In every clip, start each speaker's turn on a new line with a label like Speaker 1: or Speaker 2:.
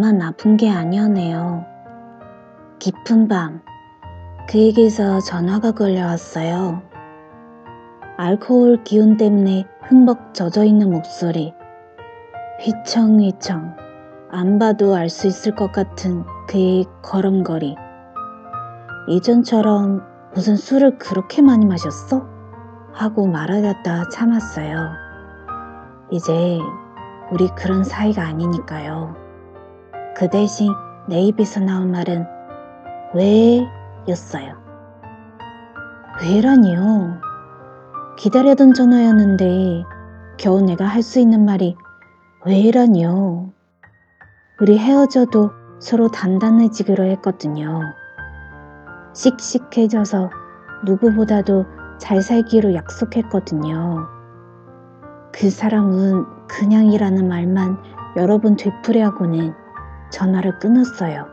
Speaker 1: 나만 아픈 게 아니었네요. 깊은 밤, 그에게서 전화가 걸려왔어요. 알코올 기운 때문에 흠뻑 젖어 있는 목소리. 휘청휘청, 안 봐도 알 수 있을 것 같은 그의 걸음걸이. 예전처럼 무슨 술을 그렇게 많이 마셨어? 하고 말하려다 참았어요. 이제 우리 그런 사이가 아니니까요. 그 대신 내 입에서 나온 말은 왜? 였어요. 왜라니요? 기다려던 전화였는데 겨우 내가 할 수 있는 말이 왜라니요? 우리 헤어져도 서로 단단해지기로 했거든요. 씩씩해져서 누구보다도 잘 살기로 약속했거든요. 그 사람은 그냥이라는 말만 여러 번 되풀이하고는 전화를 끊었어요.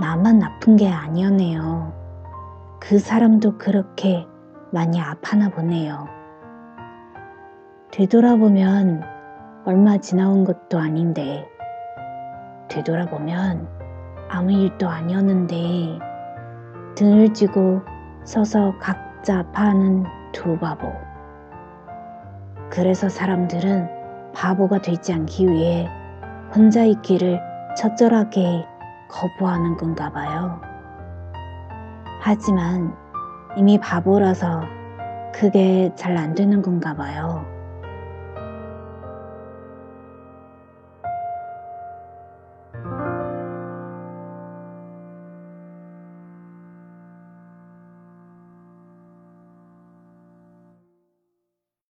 Speaker 1: 나만 아픈 게 아니었네요. 그 사람도 그렇게 많이 아파나 보네요. 되돌아보면 얼마 지나온 것도 아닌데, 되돌아보면 아무 일도 아니었는데, 등을 쥐고 서서 각자 아파하는 두 바보. 그래서 사람들은 바보가 되지 않기 위해 혼자 있기를 처절하게 거부하는 건가 봐요. 하지만 이미 바보라서 그게 잘 안 되는 건가 봐요.